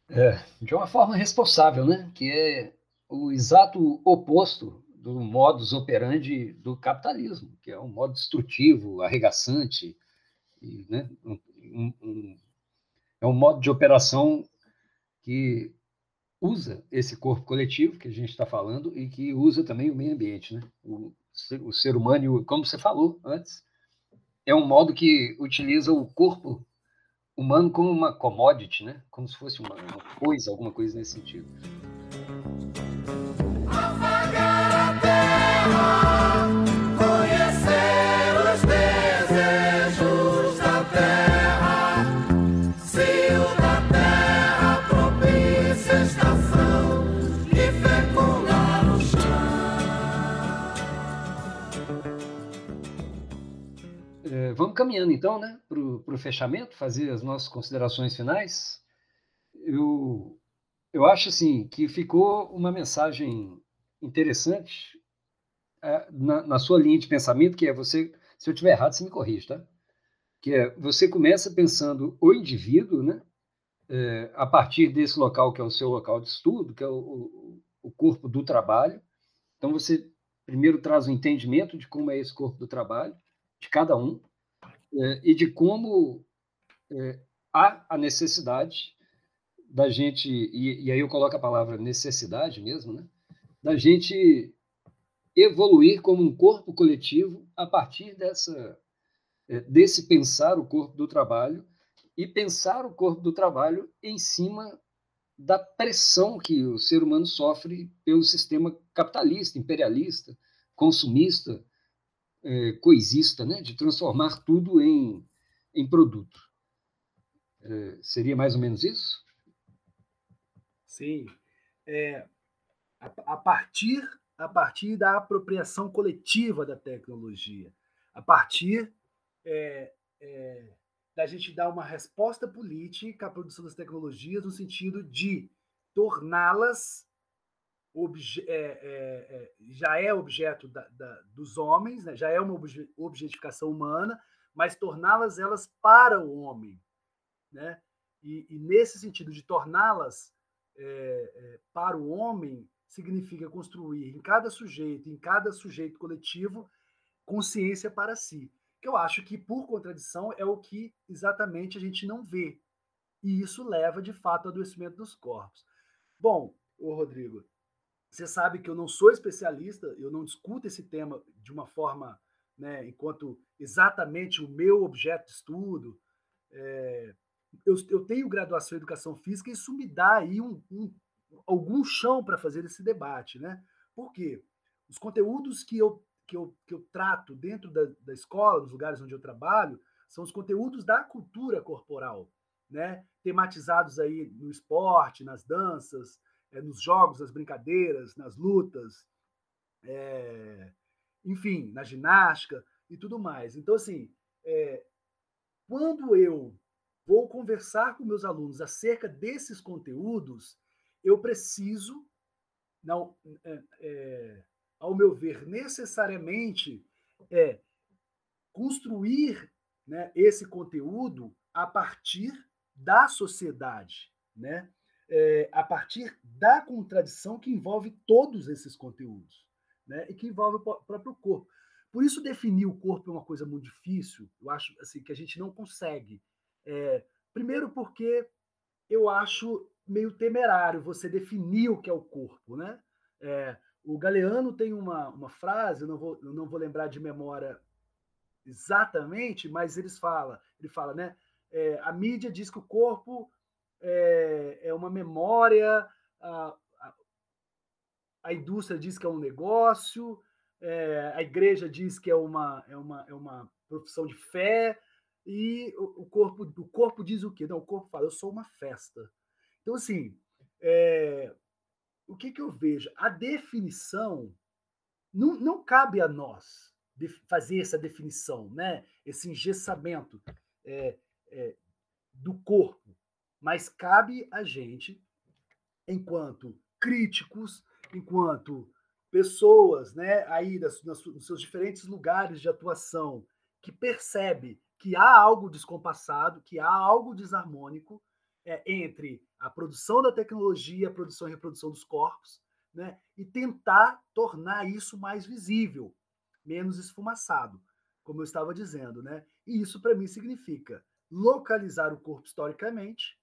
É, de uma forma responsável, né? Que é o exato oposto do modus operandi do capitalismo, que é um modo destrutivo, arregaçante, e, né? um, um, é um modo de operação que usa esse corpo coletivo que a gente está falando e que usa também o meio ambiente, né? O, o ser humano, como você falou antes, é um modo que utiliza o corpo humano como uma commodity, né? Como se fosse uma, uma coisa, alguma coisa nesse sentido. Vamos caminhando então, né, para o fechamento, fazer as nossas considerações finais. Eu, eu acho assim que ficou uma mensagem interessante é, na, na, sua linha de pensamento, que é você, se eu estiver errado, você me corrige, tá? Que é você começa pensando o indivíduo, né, é, a partir desse local que é o seu local de estudo, que é o, o corpo do trabalho. Então você primeiro traz o entendimento de como é esse corpo do trabalho de cada um, é, e de como é, há a necessidade da gente, e, e, aí eu coloco a palavra necessidade mesmo, né? da gente evoluir como um corpo coletivo a partir dessa, é, desse pensar o corpo do trabalho e pensar o corpo do trabalho em cima da pressão que o ser humano sofre pelo sistema capitalista, imperialista, consumista, é, né? de transformar tudo em, em produto. É, seria mais ou menos isso? Sim. É, a, a, partir, a partir da apropriação coletiva da tecnologia, a partir é, é, da gente dar uma resposta política à produção das tecnologias no sentido de torná-las obje, é, é, é, já é objeto da, da, dos homens, né? já é uma objetificação humana, mas torná-las elas para o homem, né? E, e nesse sentido de torná-las é, é, para o homem significa construir em cada sujeito, em cada sujeito coletivo, consciência para si. Que eu acho que por contradição é o que exatamente a gente não vê. E isso leva de fato ao adoecimento dos corpos. Bom, o Rodrigo, você sabe que eu não sou especialista, eu não discuto esse tema de uma forma, né, enquanto exatamente o meu objeto de estudo. É, eu, eu, tenho graduação em educação física e isso me dá aí um, um, algum chão para fazer esse debate, né? Por quê? Os conteúdos que eu, que eu, que eu trato dentro da, da escola, dos lugares onde eu trabalho, são os conteúdos da cultura corporal, né? Tematizados aí no esporte, nas danças, é, nos jogos, nas brincadeiras, nas lutas, é, enfim, na ginástica e tudo mais. Então, assim, é, quando eu vou conversar com meus alunos acerca desses conteúdos, eu preciso, não, é, é, ao meu ver, necessariamente é, construir né, esse conteúdo a partir da sociedade, né? É, a partir da contradição que envolve todos esses conteúdos, né? E que envolve o próprio corpo. Por isso definir o corpo é uma coisa muito difícil. Eu acho assim que a gente não consegue. É, primeiro porque eu acho meio temerário você definir o que é o corpo, né? É, o Galeano tem uma, uma frase, eu não, vou, eu não vou lembrar de memória exatamente, mas eles fala, ele fala, né? É, a mídia diz que o corpo é, é uma memória, a, a, indústria diz que é um negócio, é, a igreja diz que é uma, é uma, é uma profissão de fé, e o, o, corpo, o corpo diz o quê? Não, o corpo fala, eu sou uma festa. Então, assim, é, o que, que eu vejo? A definição não, não cabe a nós fazer essa definição, né? esse engessamento é, é, do corpo, mas cabe a gente, enquanto críticos, enquanto pessoas né, aí das, nas, nos seus diferentes lugares de atuação, que percebe que há algo descompassado, que há algo desarmônico, é, entre a produção da tecnologia, a produção e reprodução dos corpos, né, e tentar tornar isso mais visível, menos esfumaçado, como eu estava dizendo. Né? E isso, para mim, significa localizar o corpo historicamente,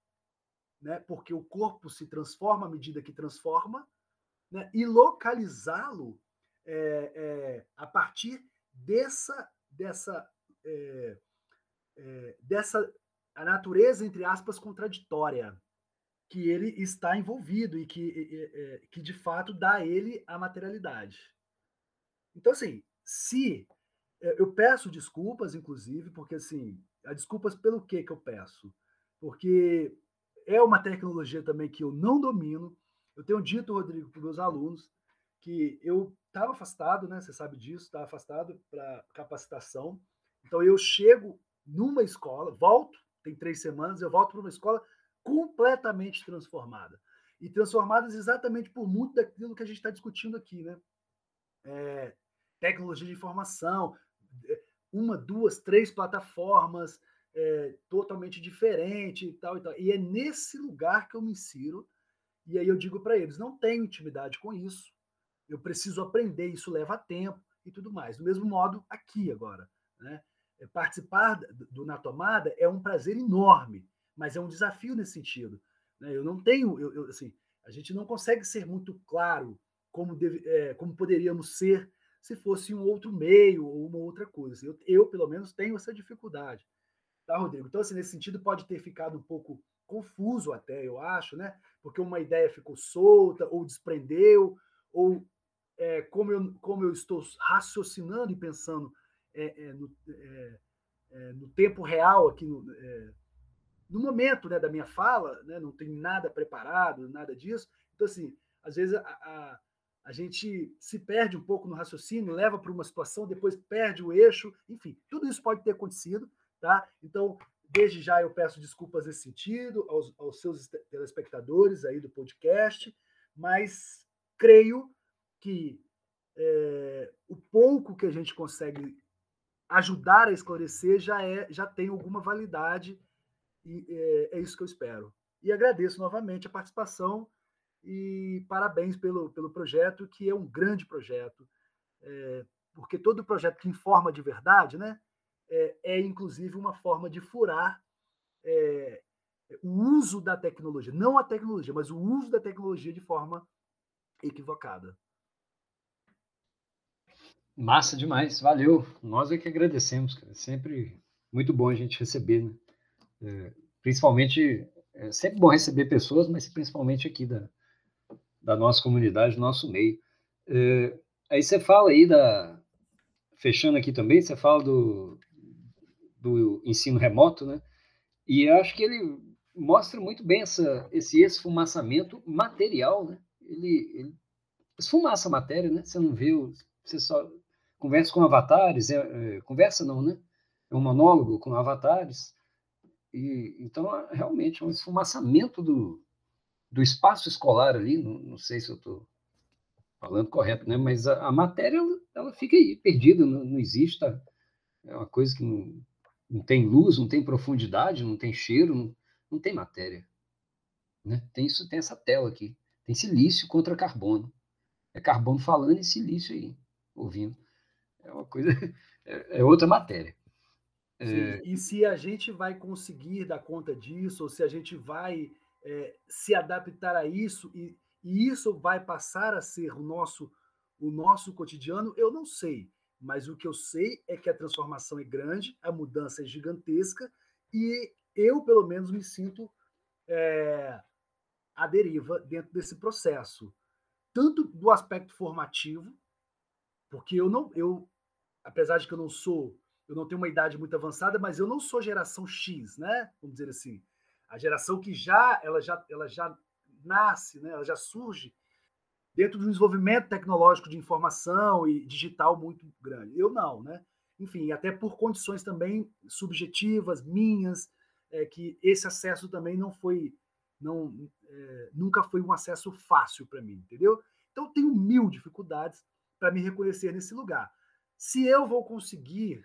né, porque o corpo se transforma à medida que transforma, né, e localizá-lo é, é, a partir dessa, dessa, é, é dessa a natureza, entre aspas, contraditória que ele está envolvido e que, que de fato dá a ele a materialidade. Então, assim, se é, eu peço desculpas, inclusive, porque assim, desculpas pelo que que eu peço? Porque é uma tecnologia também que eu não domino. Eu tenho dito, Rodrigo, para meus alunos que eu estava afastado, né? Você sabe disso, estava afastado para capacitação. Então eu chego numa escola, volto tem três semanas, eu volto para uma escola completamente transformada. E transformadas exatamente por muito daquilo que a gente está discutindo aqui, né? É, tecnologia de informação, é, uma, duas, três plataformas é, totalmente diferente e tal e tal. E é nesse lugar que eu me insiro. E aí eu digo para eles: não tenho intimidade com isso, eu preciso aprender, isso leva tempo e tudo mais. Do mesmo modo, aqui agora. Né? É, participar do Na Tomada é um prazer enorme, mas é um desafio nesse sentido. Né? Eu não tenho, eu, eu, assim, a gente não consegue ser muito claro como, deve, é, como poderíamos ser se fosse um outro meio ou uma outra coisa. Eu, eu, pelo menos, tenho essa dificuldade. Tá, Rodrigo? Então, assim, nesse sentido, pode ter ficado um pouco confuso até, eu acho, né? Porque uma ideia ficou solta, ou desprendeu, ou é, como, eu, como eu estou raciocinando e pensando é, é, no, é, é, no, tempo real, aqui no, é, no momento né, da minha fala, né, não tem nada preparado, nada disso. Então, assim, às vezes a, a, a gente se perde um pouco no raciocínio, leva para uma situação, depois perde o eixo, enfim, tudo isso pode ter acontecido, tá? Então, desde já eu peço desculpas nesse sentido aos, aos seus telespectadores aí do podcast, mas creio que é, o pouco que a gente consegue ajudar a esclarecer já é já tem alguma validade e é, é, isso que eu espero. E agradeço novamente a participação e parabéns pelo, pelo projeto, que é um grande projeto, é, porque todo projeto que informa de verdade né, é, é inclusive uma forma de furar é, o uso da tecnologia, não a tecnologia, mas o uso da tecnologia de forma equivocada. Massa demais, valeu. Nós é que agradecemos, cara. Sempre muito bom a gente receber, né? É, principalmente, é sempre bom receber pessoas, mas principalmente aqui da, da nossa comunidade, do nosso meio. É, aí você fala aí da. Fechando aqui também, você fala do, do ensino remoto, né? E acho que ele mostra muito bem essa, esse esfumaçamento material, né? Ele, ele esfumaça a matéria, né? Você não vê, você só conversa com avatares, é, é, conversa não, né? É um monólogo com avatares. E, então, é, realmente, é um esfumaçamento do, do espaço escolar ali, não, não sei se eu estou falando correto, né? mas a, a, matéria ela, ela, fica aí, perdida, não, não existe, está É uma coisa que não, não tem luz, não tem profundidade, não tem cheiro, não, não tem matéria. Né? Tem isso, tem essa tela aqui. Tem silício contra carbono. É carbono falando e silício aí, ouvindo. É uma coisa, é, é outra matéria. É... E se a gente vai conseguir dar conta disso, ou se a gente vai é, se adaptar a isso, e, e isso vai passar a ser o nosso, o nosso cotidiano, eu não sei. Mas o que eu sei é que a transformação é grande, a mudança é gigantesca, e eu, pelo menos, me sinto é, à deriva dentro desse processo. Tanto do aspecto formativo, porque eu não, eu, apesar de que eu não sou, eu não tenho uma idade muito avançada, mas eu não sou geração X, né? Vamos dizer assim, a geração que já, ela já, ela já nasce, né? Ela já surge dentro de um desenvolvimento tecnológico de informação e digital muito grande. Eu não, né? Enfim, até por condições também subjetivas minhas, é, que esse acesso também não foi, não, é, nunca foi um acesso fácil para mim, entendeu? Então eu tenho mil dificuldades para me reconhecer nesse lugar. Se eu vou conseguir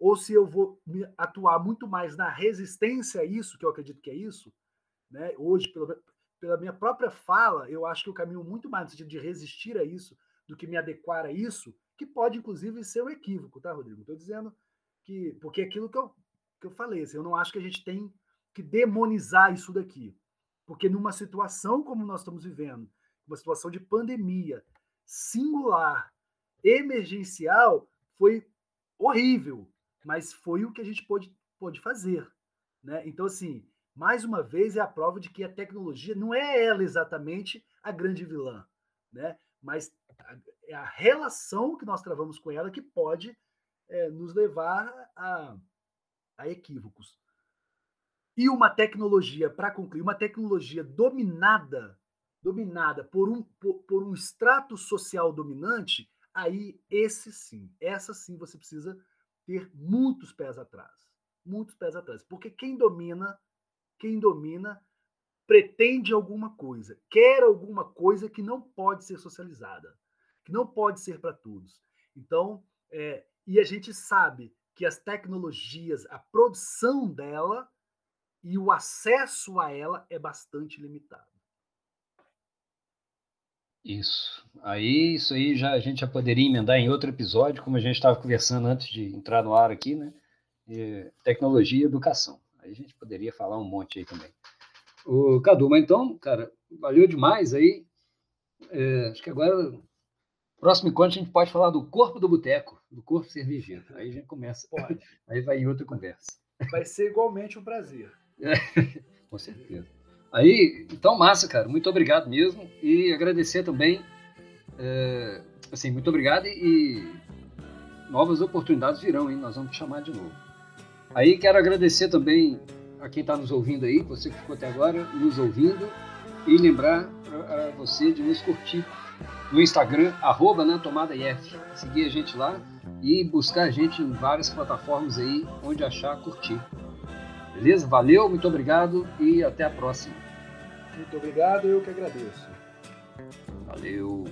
ou se eu vou atuar muito mais na resistência a isso, que eu acredito que é isso, né? Hoje, pelo, pela minha própria fala, eu acho que eu caminho muito mais no sentido de resistir a isso do que me adequar a isso, que pode, inclusive, ser um equívoco, tá, Rodrigo? Estou dizendo que. Porque é aquilo que eu, que eu falei, assim, eu não acho que a gente tem que demonizar isso daqui. Porque numa situação como nós estamos vivendo, uma situação de pandemia singular, emergencial, foi horrível, mas foi o que a gente pôde, pôde fazer. Né? Então, assim, mais uma vez, é a prova de que a tecnologia não é ela exatamente a grande vilã, né? mas é a relação que nós travamos com ela que pode é, nos levar a, a equívocos. E uma tecnologia, para concluir, uma tecnologia dominada, dominada por um, por, por um extrato social dominante, aí esse sim, essa sim você precisa ter muitos pés atrás. Muitos pés atrás. Porque quem domina quem domina pretende alguma coisa, quer alguma coisa que não pode ser socializada, que não pode ser para todos. Então, é, e a gente sabe que as tecnologias, a produção dela e o acesso a ela é bastante limitado. Isso. Aí, isso aí já a gente já poderia emendar em outro episódio, como a gente estava conversando antes de entrar no ar aqui, né? É, tecnologia e educação. Aí a gente poderia falar um monte aí também. O Cadu, mas então, cara, valeu demais aí. É, acho que agora, próximo encontro, a gente pode falar do corpo do boteco, do corpo cervejeiro. Aí a gente começa. Pode. Aí vai em outra conversa. Vai ser igualmente um prazer. É, com certeza. Aí, então, massa, cara. Muito obrigado mesmo. E agradecer também. É, assim, muito obrigado e novas oportunidades virão, hein? Nós vamos te chamar de novo. Aí quero agradecer também a quem está nos ouvindo aí, você que ficou até agora nos ouvindo, e lembrar a você de nos curtir no Instagram, arroba na tomada IF. Seguir a gente lá e buscar a gente em várias plataformas aí, onde achar, curtir. Beleza? Valeu, muito obrigado e até a próxima. Muito obrigado, eu que agradeço. Valeu.